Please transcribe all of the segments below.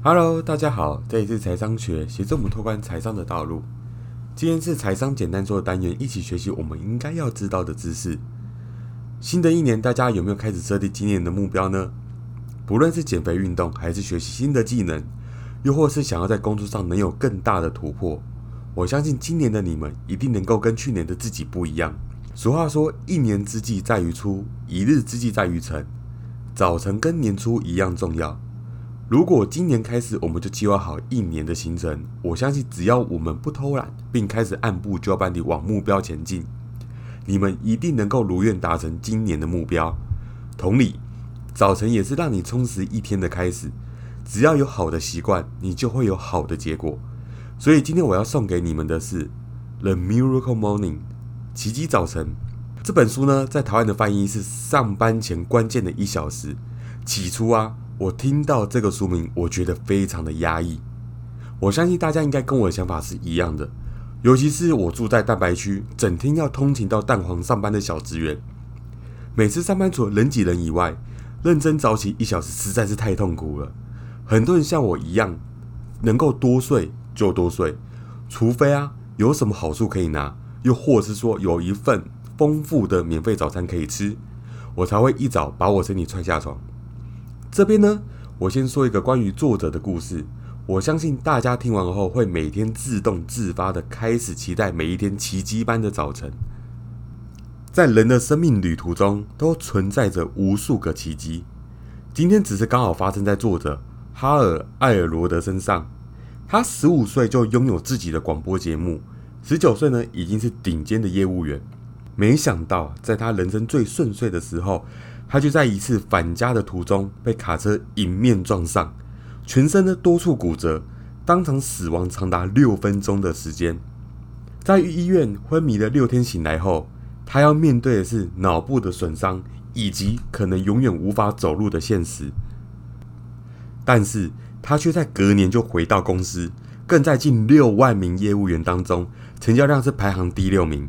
Hello，大家好，这里是财商学，协助我们拓宽财商的道路。今天是财商简单说的单元，一起学习我们应该要知道的知识。新的一年，大家有没有开始设定今年的目标呢？不论是减肥、运动，还是学习新的技能，又或是想要在工作上能有更大的突破，我相信今年的你们一定能够跟去年的自己不一样。俗话说：“一年之计在于出，一日之计在于晨。”早晨跟年初一样重要。如果今年开始我们就计划好一年的行程，我相信只要我们不偷懒，并开始按部就班地往目标前进，你们一定能够如愿达成今年的目标。同理，早晨也是让你充实一天的开始。只要有好的习惯，你就会有好的结果。所以今天我要送给你们的是《The Miracle Morning》奇迹早晨这本书呢，在台湾的翻译是上班前关键的一小时。起初啊。我听到这个书名，我觉得非常的压抑。我相信大家应该跟我的想法是一样的，尤其是我住在蛋白区，整天要通勤到蛋黄上班的小职员。每次上班除了人挤人以外，认真早起一小时实在是太痛苦了。很多人像我一样，能够多睡就多睡，除非啊有什么好处可以拿，又或是说有一份丰富的免费早餐可以吃，我才会一早把我身体踹下床。这边呢，我先说一个关于作者的故事。我相信大家听完后，会每天自动自发的开始期待每一天奇迹般的早晨。在人的生命旅途中，都存在着无数个奇迹。今天只是刚好发生在作者哈尔艾尔罗德身上。他十五岁就拥有自己的广播节目，十九岁呢已经是顶尖的业务员。没想到，在他人生最顺遂的时候。他就在一次返家的途中被卡车迎面撞上，全身的多处骨折，当场死亡长达六分钟的时间。在医院昏迷了六天，醒来后，他要面对的是脑部的损伤以及可能永远无法走路的现实。但是他却在隔年就回到公司，更在近六万名业务员当中，成交量是排行第六名。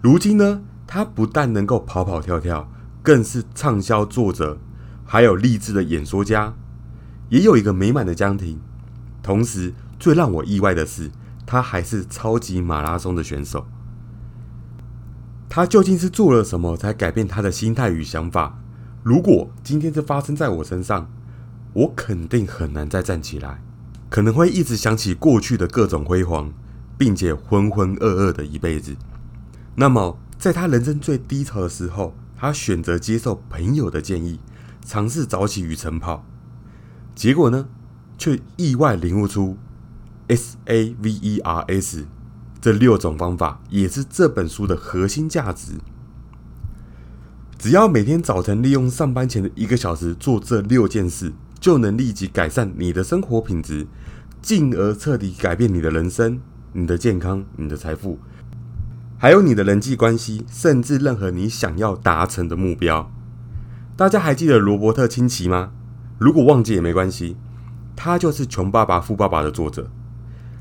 如今呢，他不但能够跑跑跳跳。更是畅销作者，还有励志的演说家，也有一个美满的家庭。同时，最让我意外的是，他还是超级马拉松的选手。他究竟是做了什么，才改变他的心态与想法？如果今天这发生在我身上，我肯定很难再站起来，可能会一直想起过去的各种辉煌，并且浑浑噩噩的一辈子。那么，在他人生最低潮的时候，他选择接受朋友的建议，尝试早起与晨跑，结果呢，却意外领悟出 S A V E R S 这六种方法，也是这本书的核心价值。只要每天早晨利用上班前的一个小时做这六件事，就能立即改善你的生活品质，进而彻底改变你的人生、你的健康、你的财富。还有你的人际关系，甚至任何你想要达成的目标。大家还记得罗伯特清崎吗？如果忘记也没关系，他就是《穷爸爸富爸爸》的作者。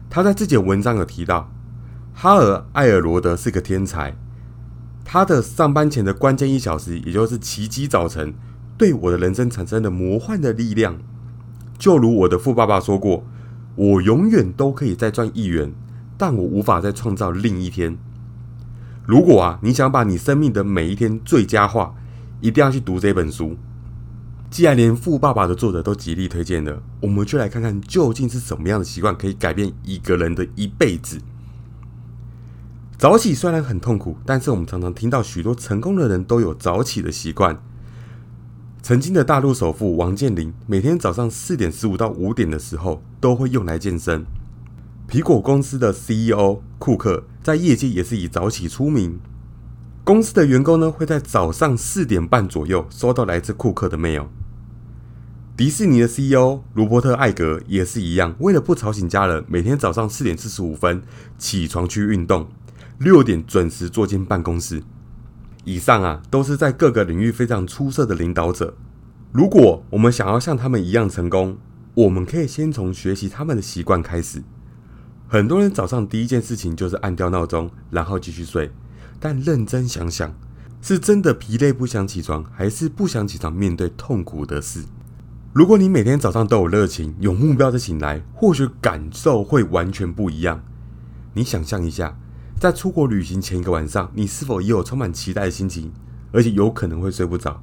他在自己的文章有提到，哈尔艾尔罗德是个天才。他的上班前的关键一小时，也就是奇迹早晨，对我的人生产生了魔幻的力量。就如我的富爸爸说过：“我永远都可以再赚一元，但我无法再创造另一天。”如果啊，你想把你生命的每一天最佳化，一定要去读这本书。既然连《富爸爸》的作者都极力推荐了，我们就来看看究竟是什么样的习惯可以改变一个人的一辈子。早起虽然很痛苦，但是我们常常听到许多成功的人都有早起的习惯。曾经的大陆首富王健林，每天早上四点十五到五点的时候，都会用来健身。苹果公司的 CEO 库克在业界也是以早起出名。公司的员工呢会在早上四点半左右收到来自库克的 mail。迪士尼的 CEO 罗伯特艾格也是一样，为了不吵醒家人，每天早上四点四十五分起床去运动，六点准时坐进办公室。以上啊都是在各个领域非常出色的领导者。如果我们想要像他们一样成功，我们可以先从学习他们的习惯开始。很多人早上第一件事情就是按掉闹钟，然后继续睡。但认真想想，是真的疲累不想起床，还是不想起床面对痛苦的事？如果你每天早上都有热情、有目标的醒来，或许感受会完全不一样。你想象一下，在出国旅行前一个晚上，你是否也有充满期待的心情，而且有可能会睡不着？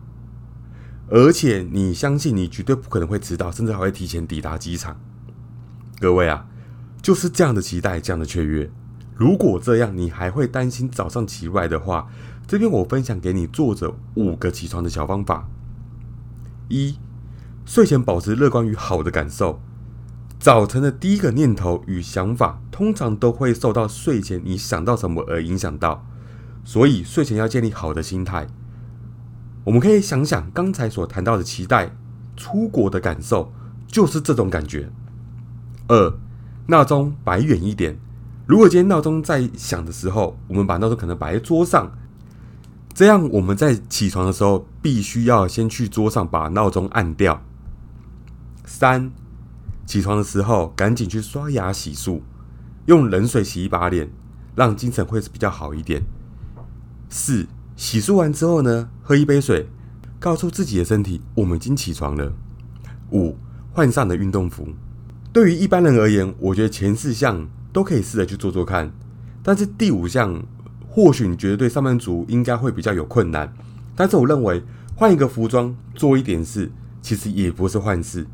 而且你相信你绝对不可能会迟到，甚至还会提前抵达机场。各位啊，就是这样的期待，这样的雀跃。如果这样，你还会担心早上起不来的话，这边我分享给你作者五个起床的小方法。一、睡前保持乐观与好的感受。早晨的第一个念头与想法，通常都会受到睡前你想到什么而影响到，所以睡前要建立好的心态。我们可以想想刚才所谈到的期待出国的感受，就是这种感觉。二，闹钟摆远一点。如果今天闹钟在响的时候，我们把闹钟可能摆在桌上，这样我们在起床的时候，必须要先去桌上把闹钟按掉。三，起床的时候赶紧去刷牙洗漱，用冷水洗一把脸，让精神会是比较好一点。四。洗漱完之后呢，喝一杯水，告诉自己的身体我们已经起床了。五，换上的运动服。对于一般人而言，我觉得前四项都可以试着去做做看。但是第五项，或许你觉得对上班族应该会比较有困难。但是我认为换一个服装做一点事，其实也不是坏事。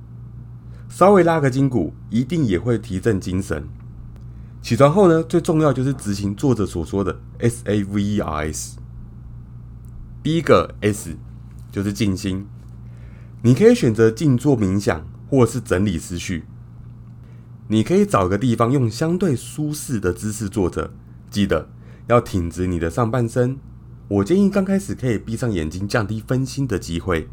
稍微拉个筋骨，一定也会提振精神。起床后呢，最重要就是执行作者所说的 S A V E R S。第一个 S 就是静心，你可以选择静坐冥想，或者是整理思绪。你可以找个地方用相对舒适的姿势坐着，记得要挺直你的上半身。我建议刚开始可以闭上眼睛，降低分心的机会。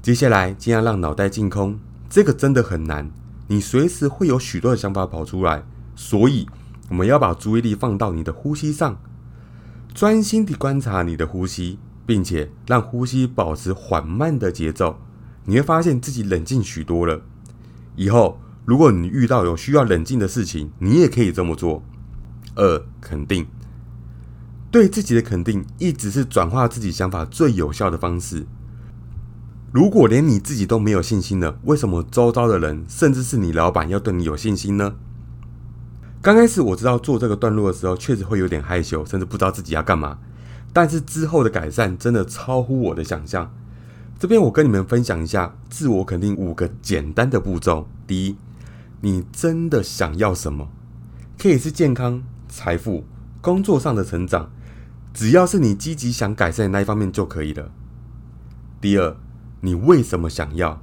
接下来尽量让脑袋净空，这个真的很难，你随时会有许多的想法跑出来，所以我们要把注意力放到你的呼吸上。专心地观察你的呼吸，并且让呼吸保持缓慢的节奏，你会发现自己冷静许多了。以后如果你遇到有需要冷静的事情，你也可以这么做。二、肯定，对自己的肯定一直是转化自己想法最有效的方式。如果连你自己都没有信心了，为什么周遭的人，甚至是你老板，要对你有信心呢？刚开始我知道做这个段落的时候，确实会有点害羞，甚至不知道自己要干嘛。但是之后的改善真的超乎我的想象。这边我跟你们分享一下自我肯定五个简单的步骤。第一，你真的想要什么？可以是健康、财富、工作上的成长，只要是你积极想改善的那一方面就可以了。第二，你为什么想要？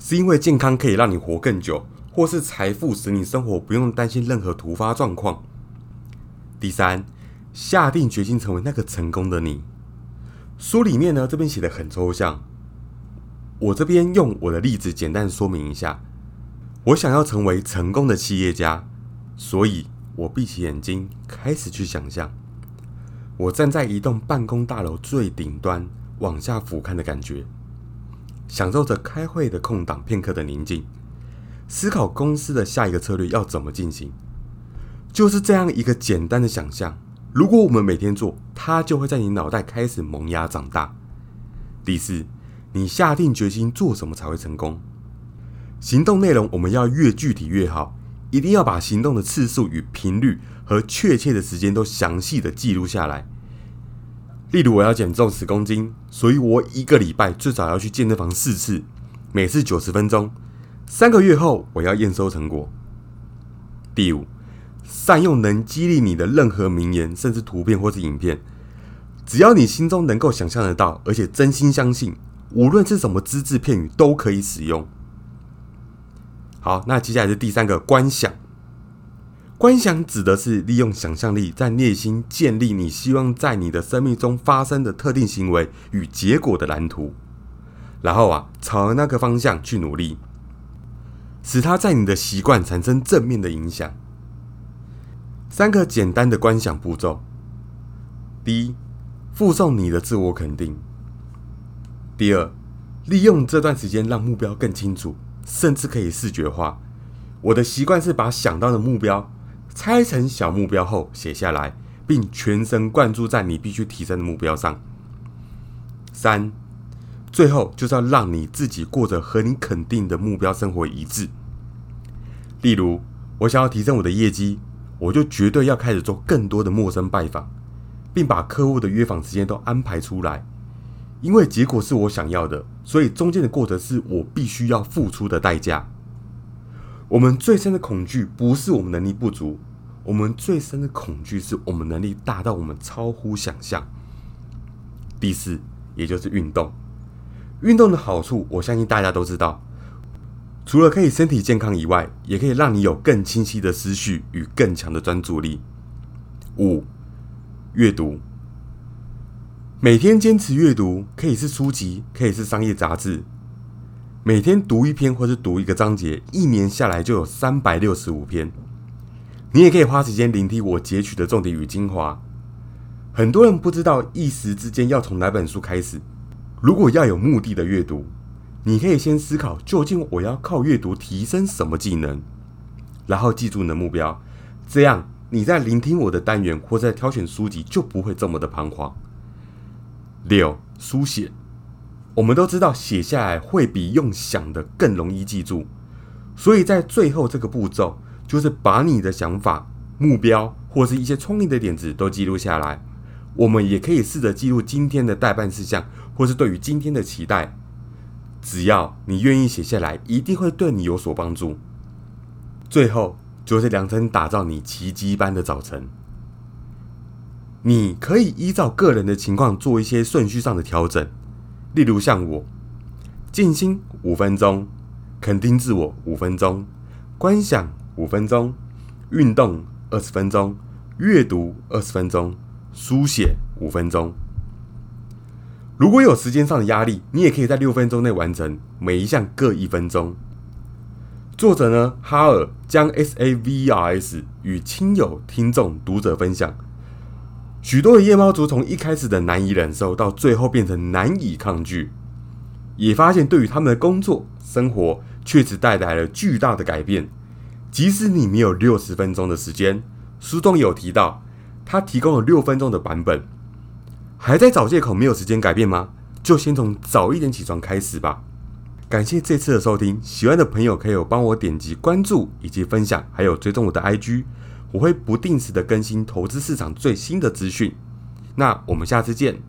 是因为健康可以让你活更久？或是财富使你生活不用担心任何突发状况。第三，下定决心成为那个成功的你。书里面呢，这边写的很抽象，我这边用我的例子简单说明一下。我想要成为成功的企业家，所以我闭起眼睛，开始去想象，我站在一栋办公大楼最顶端，往下俯瞰的感觉，享受着开会的空档片刻的宁静。思考公司的下一个策略要怎么进行，就是这样一个简单的想象。如果我们每天做，它就会在你脑袋开始萌芽长大。第四，你下定决心做什么才会成功？行动内容我们要越具体越好，一定要把行动的次数与频率和确切的时间都详细的记录下来。例如，我要减重十公斤，所以我一个礼拜最少要去健身房四次，每次九十分钟。三个月后，我要验收成果。第五，善用能激励你的任何名言，甚至图片或是影片，只要你心中能够想象得到，而且真心相信，无论是什么只字片语都可以使用。好，那接下来是第三个观想。观想指的是利用想象力，在内心建立你希望在你的生命中发生的特定行为与结果的蓝图，然后啊，朝那个方向去努力。使它在你的习惯产生正面的影响。三个简单的观想步骤：第一，附送你的自我肯定；第二，利用这段时间让目标更清楚，甚至可以视觉化。我的习惯是把想到的目标拆成小目标后写下来，并全神贯注在你必须提升的目标上。三，最后就是要让你自己过着和你肯定的目标生活一致。例如，我想要提升我的业绩，我就绝对要开始做更多的陌生拜访，并把客户的约访时间都安排出来。因为结果是我想要的，所以中间的过程是我必须要付出的代价。我们最深的恐惧不是我们能力不足，我们最深的恐惧是我们能力大到我们超乎想象。第四，也就是运动。运动的好处，我相信大家都知道，除了可以身体健康以外，也可以让你有更清晰的思绪与更强的专注力。五，阅读。每天坚持阅读，可以是书籍，可以是商业杂志。每天读一篇或是读一个章节，一年下来就有三百六十五篇。你也可以花时间聆听我截取的重点与精华。很多人不知道一时之间要从哪本书开始。如果要有目的的阅读，你可以先思考究竟我要靠阅读提升什么技能，然后记住你的目标。这样你在聆听我的单元或在挑选书籍就不会这么的彷徨。六书写，我们都知道写下来会比用想的更容易记住，所以在最后这个步骤，就是把你的想法、目标或是一些聪明的点子都记录下来。我们也可以试着记录今天的代办事项，或是对于今天的期待。只要你愿意写下来，一定会对你有所帮助。最后就是量身打造你奇迹般的早晨。你可以依照个人的情况做一些顺序上的调整，例如像我，静心五分钟，肯定自我五分钟，观想五分钟，运动二十分钟，阅读二十分钟，书写五分钟。如果有时间上的压力，你也可以在六分钟内完成，每一项各一分钟。作者呢，哈尔将 S A V E R S 与亲友、听众、读者分享。许多的夜猫族从一开始的难以忍受，到最后变成难以抗拒，也发现对于他们的工作生活确实带来了巨大的改变。即使你没有六十分钟的时间，书中有提到，他提供了六分钟的版本。还在找借口没有时间改变吗？就先从早一点起床开始吧。感谢这次的收听，喜欢的朋友可以帮我点击关注以及分享，还有追踪我的 IG。我会不定时的更新投资市场最新的资讯，那我们下次见。